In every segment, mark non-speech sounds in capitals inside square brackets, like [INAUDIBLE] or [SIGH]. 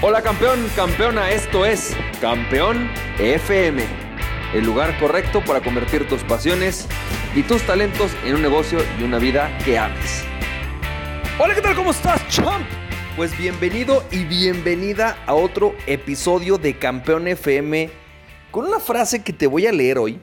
Hola campeón, campeona, esto es Campeón FM, el lugar correcto para convertir tus pasiones y tus talentos en un negocio y una vida que ames. Hola, ¿qué tal? ¿Cómo estás, champ? Pues bienvenido y bienvenida a otro episodio de Campeón FM con una frase que te voy a leer hoy,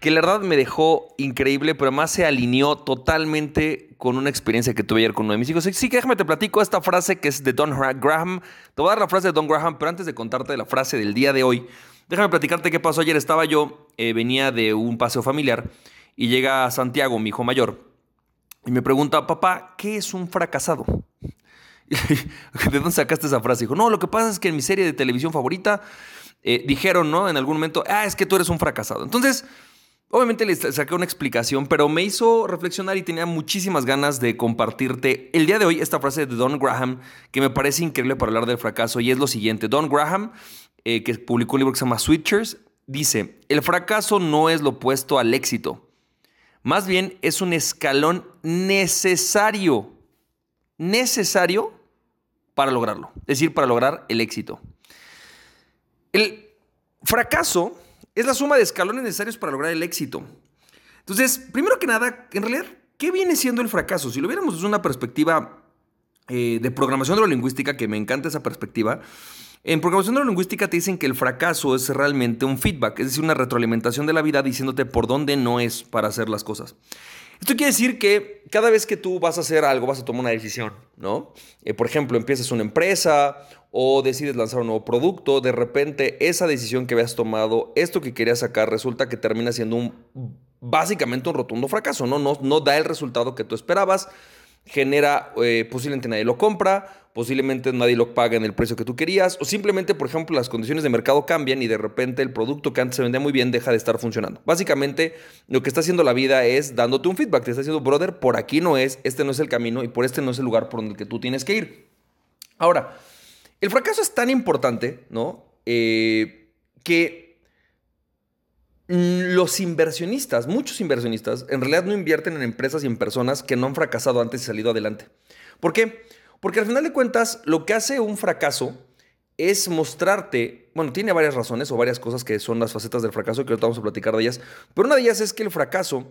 que la verdad me dejó increíble, pero además se alineó totalmente con una experiencia que tuve ayer con uno de mis hijos. Sí, déjame te platico esta frase que es de Don Graham. Te voy a dar la frase de Don Graham, pero antes de contarte la frase del día de hoy, déjame platicarte qué pasó ayer. Estaba yo, eh, venía de un paseo familiar y llega Santiago, mi hijo mayor, y me pregunta, papá, ¿qué es un fracasado? [LAUGHS] ¿De dónde sacaste esa frase? Dijo, no, lo que pasa es que en mi serie de televisión favorita eh, dijeron, ¿no? En algún momento, ah, es que tú eres un fracasado. Entonces, Obviamente le saqué una explicación, pero me hizo reflexionar y tenía muchísimas ganas de compartirte el día de hoy esta frase de Don Graham que me parece increíble para hablar del fracaso y es lo siguiente. Don Graham, eh, que publicó un libro que se llama Switchers, dice, el fracaso no es lo opuesto al éxito, más bien es un escalón necesario, necesario para lograrlo, es decir, para lograr el éxito. El fracaso es la suma de escalones necesarios para lograr el éxito. Entonces, primero que nada, en realidad, ¿qué viene siendo el fracaso? Si lo viéramos desde una perspectiva eh, de programación neurolingüística, que me encanta esa perspectiva, en programación neurolingüística te dicen que el fracaso es realmente un feedback, es decir, una retroalimentación de la vida diciéndote por dónde no es para hacer las cosas. Esto quiere decir que cada vez que tú vas a hacer algo, vas a tomar una decisión, ¿no? Eh, por ejemplo, empiezas una empresa o decides lanzar un nuevo producto, de repente esa decisión que habías tomado, esto que querías sacar, resulta que termina siendo un básicamente un rotundo fracaso, ¿no? No, no da el resultado que tú esperabas, genera, eh, posiblemente nadie lo compra, posiblemente nadie lo paga en el precio que tú querías, o simplemente, por ejemplo, las condiciones de mercado cambian y de repente el producto que antes se vendía muy bien deja de estar funcionando. Básicamente, lo que está haciendo la vida es dándote un feedback, te está diciendo, brother, por aquí no es, este no es el camino y por este no es el lugar por donde tú tienes que ir. Ahora, el fracaso es tan importante, ¿no? Eh, que los inversionistas, muchos inversionistas, en realidad no invierten en empresas y en personas que no han fracasado antes y salido adelante. ¿Por qué? Porque al final de cuentas, lo que hace un fracaso es mostrarte, bueno, tiene varias razones o varias cosas que son las facetas del fracaso, que ahorita vamos a platicar de ellas, pero una de ellas es que el fracaso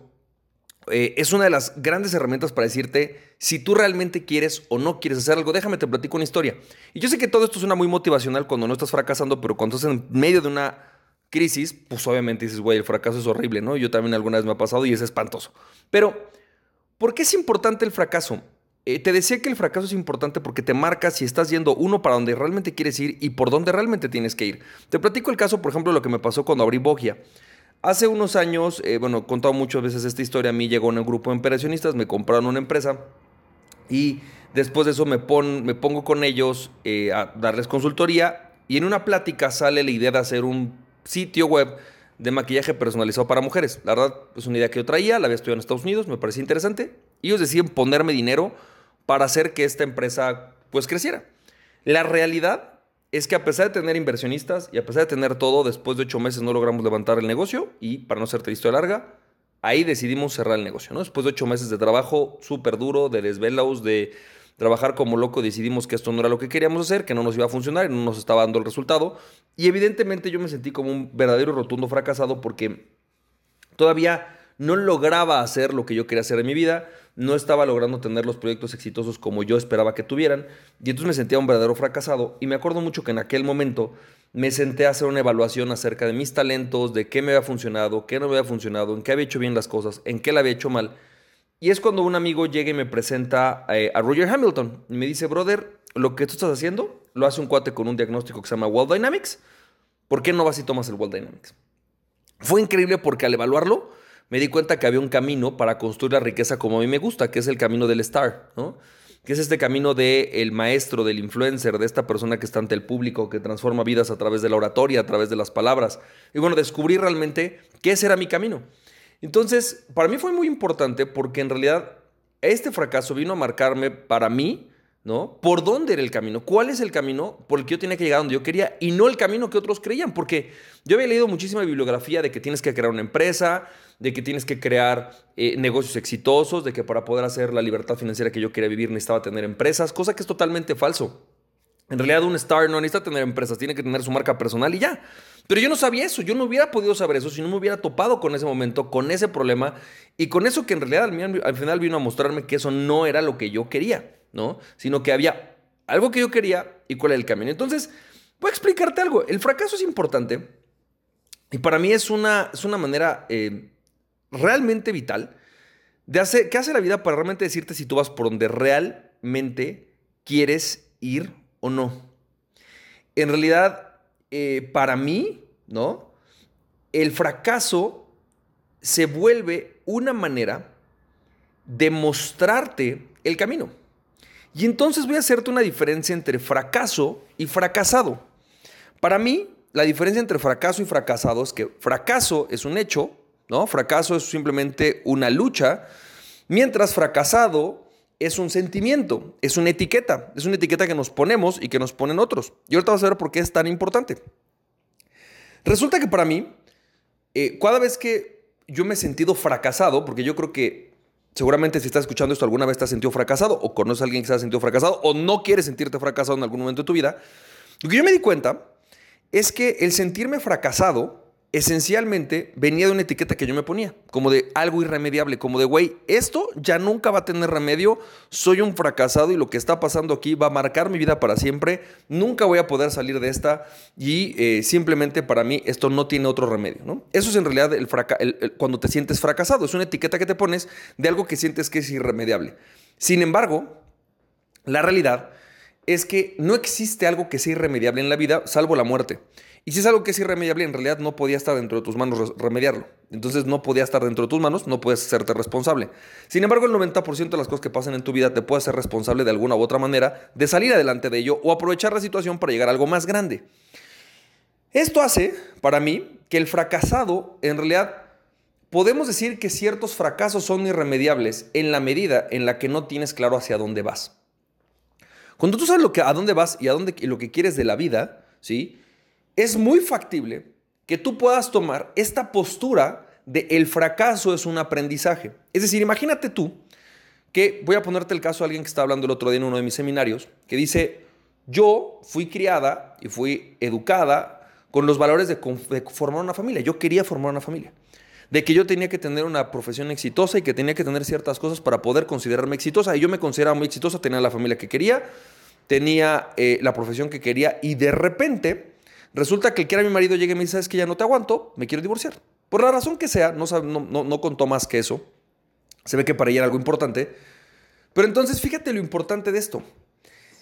eh, es una de las grandes herramientas para decirte si tú realmente quieres o no quieres hacer algo. Déjame te platico una historia. Y yo sé que todo esto suena muy motivacional cuando no estás fracasando, pero cuando estás en medio de una crisis, pues obviamente dices, güey, el fracaso es horrible, ¿no? Yo también alguna vez me ha pasado y es espantoso. Pero, ¿por qué es importante el fracaso? Eh, te decía que el fracaso es importante porque te marca si estás yendo uno para donde realmente quieres ir y por dónde realmente tienes que ir. Te platico el caso, por ejemplo, lo que me pasó cuando abrí Bogia. Hace unos años, eh, bueno, he contado muchas veces esta historia, a mí llegó un grupo de inversionistas, me compraron una empresa y después de eso me, me pongo con ellos eh, a darles consultoría y en una plática sale la idea de hacer un sitio web de maquillaje personalizado para mujeres. La verdad es una idea que yo traía, la había estudiado en Estados Unidos, me parecía interesante. Y ellos deciden ponerme dinero para hacer que esta empresa pues creciera. La realidad es que a pesar de tener inversionistas y a pesar de tener todo, después de ocho meses no logramos levantar el negocio y para no hacerte historia larga, ahí decidimos cerrar el negocio, ¿no? Después de ocho meses de trabajo súper duro, de desvelos, de trabajar como loco, decidimos que esto no era lo que queríamos hacer, que no nos iba a funcionar y no nos estaba dando el resultado. Y evidentemente yo me sentí como un verdadero rotundo fracasado porque todavía no lograba hacer lo que yo quería hacer en mi vida, no estaba logrando tener los proyectos exitosos como yo esperaba que tuvieran, y entonces me sentía un verdadero fracasado. Y me acuerdo mucho que en aquel momento me senté a hacer una evaluación acerca de mis talentos, de qué me había funcionado, qué no me había funcionado, en qué había hecho bien las cosas, en qué la había hecho mal. Y es cuando un amigo llega y me presenta eh, a Roger Hamilton y me dice, brother, lo que tú estás haciendo lo hace un cuate con un diagnóstico que se llama World Dynamics. ¿Por qué no vas y tomas el World Dynamics? Fue increíble porque al evaluarlo, me di cuenta que había un camino para construir la riqueza como a mí me gusta, que es el camino del star, ¿no? Que es este camino del el maestro, del influencer, de esta persona que está ante el público, que transforma vidas a través de la oratoria, a través de las palabras. Y bueno, descubrí realmente que ese era mi camino. Entonces, para mí fue muy importante porque en realidad este fracaso vino a marcarme para mí, ¿no? ¿Por dónde era el camino? ¿Cuál es el camino por el que yo tenía que llegar donde yo quería y no el camino que otros creían? Porque yo había leído muchísima bibliografía de que tienes que crear una empresa, de que tienes que crear eh, negocios exitosos, de que para poder hacer la libertad financiera que yo quería vivir necesitaba tener empresas, cosa que es totalmente falso. En realidad un star no necesita tener empresas, tiene que tener su marca personal y ya. Pero yo no sabía eso, yo no hubiera podido saber eso si no me hubiera topado con ese momento, con ese problema y con eso que en realidad al, final vino a mostrarme que eso no era lo que yo quería, ¿no? Sino que había algo que yo quería y cuál era el camino. Entonces, voy a explicarte algo. El fracaso es importante y para mí es una, es una manera eh, realmente vital de hacer, que hace la vida para realmente decirte si tú vas por donde realmente quieres ir o no. En realidad, eh, para mí, ¿no? El fracaso se vuelve una manera de mostrarte el camino. Y entonces voy a hacerte una diferencia entre fracaso y fracasado. Para mí, la diferencia entre fracaso y fracasado es que fracaso es un hecho, ¿no? Fracaso es simplemente una lucha, mientras fracasado es un sentimiento, es una etiqueta, es una etiqueta que nos ponemos y que nos ponen otros. Y ahorita vas a ver por qué es tan importante. Resulta que para mí, eh, cada vez que yo me he sentido fracasado, porque yo creo que seguramente si estás escuchando esto alguna vez te has sentido fracasado, o conoces a alguien que se ha sentido fracasado, o no quieres sentirte fracasado en algún momento de tu vida, lo que yo me di cuenta es que el sentirme fracasado esencialmente venía de una etiqueta que yo me ponía, como de algo irremediable, como de, güey, esto ya nunca va a tener remedio, soy un fracasado y lo que está pasando aquí va a marcar mi vida para siempre, nunca voy a poder salir de esta y eh, simplemente para mí esto no tiene otro remedio, ¿no? Eso es en realidad cuando te sientes fracasado, es una etiqueta que te pones de algo que sientes que es irremediable. Sin embargo, la realidad es que no existe algo que sea irremediable en la vida, salvo la muerte. Y si es algo que es irremediable, en realidad no podía estar dentro de tus manos remediarlo. Entonces no podía estar dentro de tus manos, no puedes hacerte responsable. Sin embargo, el 90% de las cosas que pasan en tu vida te puede ser responsable de alguna u otra manera de salir adelante de ello o aprovechar la situación para llegar a algo más grande. Esto hace, para mí, que el fracasado, en realidad, podemos decir que ciertos fracasos son irremediables en la medida en la que no tienes claro hacia dónde vas. Cuando tú sabes lo que, a dónde vas y a dónde, lo que quieres de la vida, ¿sí? Es muy factible que tú puedas tomar esta postura de el fracaso es un aprendizaje. Es decir, imagínate tú que, voy a ponerte el caso de alguien que está hablando el otro día en uno de mis seminarios, que dice, yo fui criada y fui educada con los valores de, formar una familia. Yo quería formar una familia de que yo tenía que tener una profesión exitosa y que tenía que tener ciertas cosas para poder considerarme exitosa. Y yo me consideraba muy exitosa, tenía la familia que quería, tenía eh, la profesión que quería y de repente resulta que el que era mi marido llega y me dice, sabes que ya no te aguanto, me quiero divorciar. Por la razón que sea, no, no, no contó más que eso. Se ve que para ella era algo importante. Pero entonces fíjate lo importante de esto.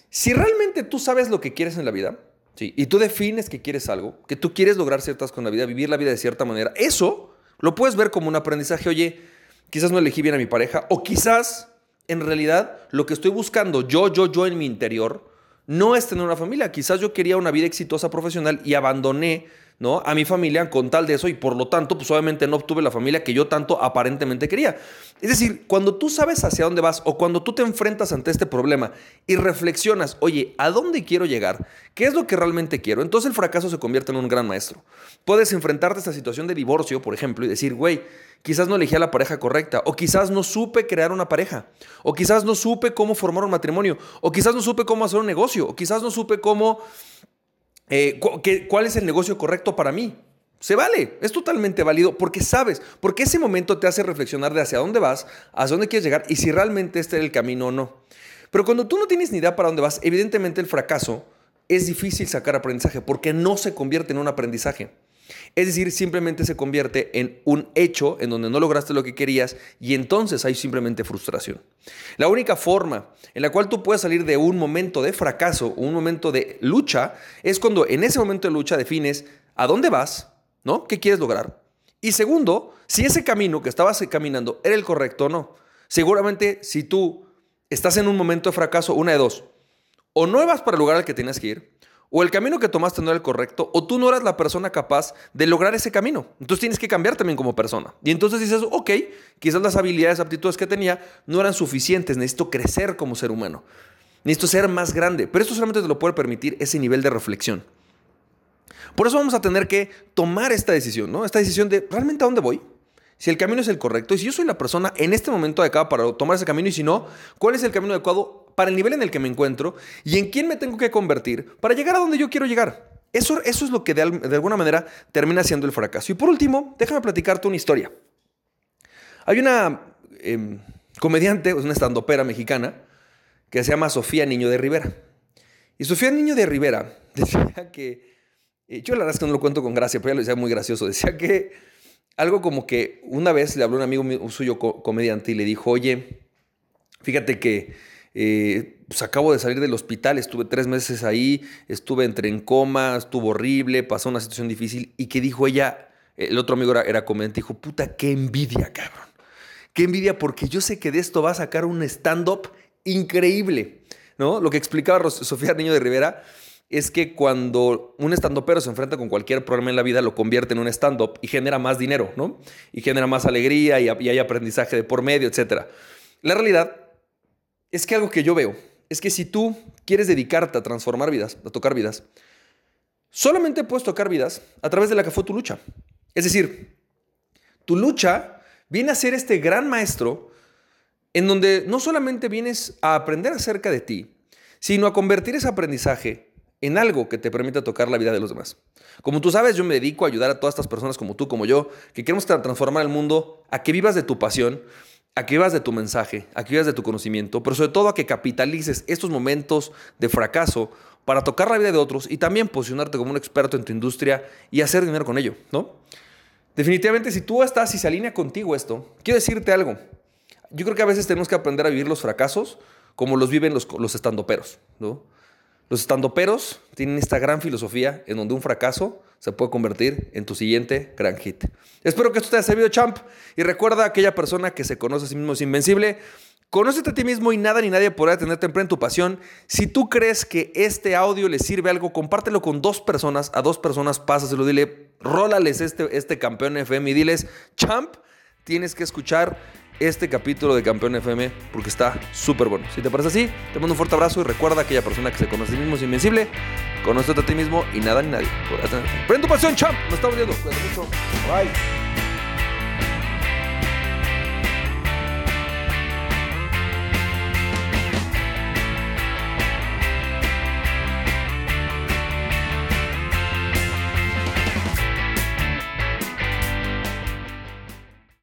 Si realmente tú sabes lo que quieres en la vida, ¿sí? y tú defines que quieres algo, que tú quieres lograr ciertas con la vida, vivir la vida de cierta manera, eso lo puedes ver como un aprendizaje, oye, quizás no elegí bien a mi pareja, o quizás en realidad lo que estoy buscando yo, yo, yo en mi interior, no es tener una familia. Quizás yo quería una vida exitosa profesional y abandoné ¿no? a mi familia con tal de eso y por lo tanto, pues obviamente no obtuve la familia que yo tanto aparentemente quería. Es decir, cuando tú sabes hacia dónde vas o cuando tú te enfrentas ante este problema y reflexionas, oye, ¿a dónde quiero llegar? ¿Qué es lo que realmente quiero? Entonces el fracaso se convierte en un gran maestro. Puedes enfrentarte a esta situación de divorcio, por ejemplo, y decir, güey, quizás no elegí a la pareja correcta, o quizás no supe crear una pareja, o quizás no supe cómo formar un matrimonio, o quizás no supe cómo hacer un negocio, o quizás no supe cómo eh, ¿cuál es el negocio correcto para mí? Se vale, es totalmente válido porque sabes, porque ese momento te hace reflexionar de hacia dónde vas, hacia dónde quieres llegar y si realmente este es el camino o no. Pero cuando tú no tienes ni idea para dónde vas, evidentemente el fracaso es difícil sacar aprendizaje porque no se convierte en un aprendizaje. Es decir, simplemente se convierte en un hecho en donde no lograste lo que querías y entonces hay simplemente frustración. La única forma en la cual tú puedes salir de un momento de fracaso, un momento de lucha, es cuando en ese momento de lucha defines a dónde vas, ¿no? ¿Qué quieres lograr? Y segundo, si ese camino que estabas caminando era el correcto o no. Seguramente si tú estás en un momento de fracaso, una de dos, o no vas para el lugar al que tienes que ir, o el camino que tomaste no era el correcto, o tú no eras la persona capaz de lograr ese camino. Entonces tienes que cambiar también como persona. Y entonces dices, ok, quizás las habilidades, aptitudes que tenía no eran suficientes, necesito crecer como ser humano. Necesito ser más grande. Pero esto solamente te lo puede permitir ese nivel de reflexión. Por eso vamos a tener que tomar esta decisión, ¿no? Esta decisión de, ¿realmente a dónde voy? Si el camino es el correcto y si yo soy la persona en este momento adecuada para tomar ese camino y si no, cuál es el camino adecuado para el nivel en el que me encuentro y en quién me tengo que convertir para llegar a donde yo quiero llegar. Eso, eso es lo que de, alguna manera termina siendo el fracaso. Y por último, déjame platicarte una historia. Hay una em, comediante, una estandopera mexicana, que se llama Sofía Niño de Rivera. Y Sofía Niño de Rivera [LAUGHS] decía que, eh, yo la verdad es que no lo cuento con gracia, pero ella lo decía muy gracioso, decía que algo como que una vez le habló un amigo suyo comediante y le dijo, oye, fíjate que eh, pues acabo de salir del hospital, estuve tres meses ahí, estuve entre en coma, estuvo horrible, pasó una situación difícil y que dijo ella, el otro amigo era, comediante, dijo, puta, qué envidia, cabrón. Qué envidia porque yo sé que de esto va a sacar un stand-up increíble, ¿no? Lo que explicaba Sofía Niño de Rivera es que cuando un stand-upero se enfrenta con cualquier problema en la vida, lo convierte en un stand-up y genera más dinero, ¿no? Y genera más alegría y, y hay aprendizaje de por medio, etc. La realidad es que algo que yo veo es que si tú quieres dedicarte a transformar vidas, a tocar vidas, solamente puedes tocar vidas a través de la que fue tu lucha. Es decir, tu lucha viene a ser este gran maestro en donde no solamente vienes a aprender acerca de ti, sino a convertir ese aprendizaje en algo que te permita tocar la vida de los demás. Como tú sabes, yo me dedico a ayudar a todas estas personas como tú, como yo, que queremos transformar el mundo, a que vivas de tu pasión, a que vivas de tu mensaje, a que vivas de tu conocimiento, pero sobre todo a que capitalices estos momentos de fracaso para tocar la vida de otros y también posicionarte como un experto en tu industria y hacer dinero con ello, ¿no? Definitivamente, si tú estás y se alinea contigo esto, quiero decirte algo. Yo creo que a veces tenemos que aprender a vivir los fracasos como los viven los, los estandoperos, ¿no? Los estandoperos tienen esta gran filosofía en donde un fracaso se puede convertir en tu siguiente gran hit. Espero que esto te haya servido, champ. Y recuerda, aquella persona que se conoce a sí mismo es invencible. Conócete a ti mismo y nada ni nadie podrá tenerte en tu pasión. Si tú crees que este audio le sirve algo, compártelo con dos personas. A dos personas pásaselo, dile, rólales este, este campeón FM y diles, champ, tienes que escuchar este capítulo de Campeón FM porque está súper bueno. Si te parece así, te mando un fuerte abrazo y recuerda aquella persona que se conoce a sí mismo es invencible. Conócete a ti mismo y nada ni nadie. Prende tu pasión, champ. Nos estamos viendo. Cuídate mucho. Bye.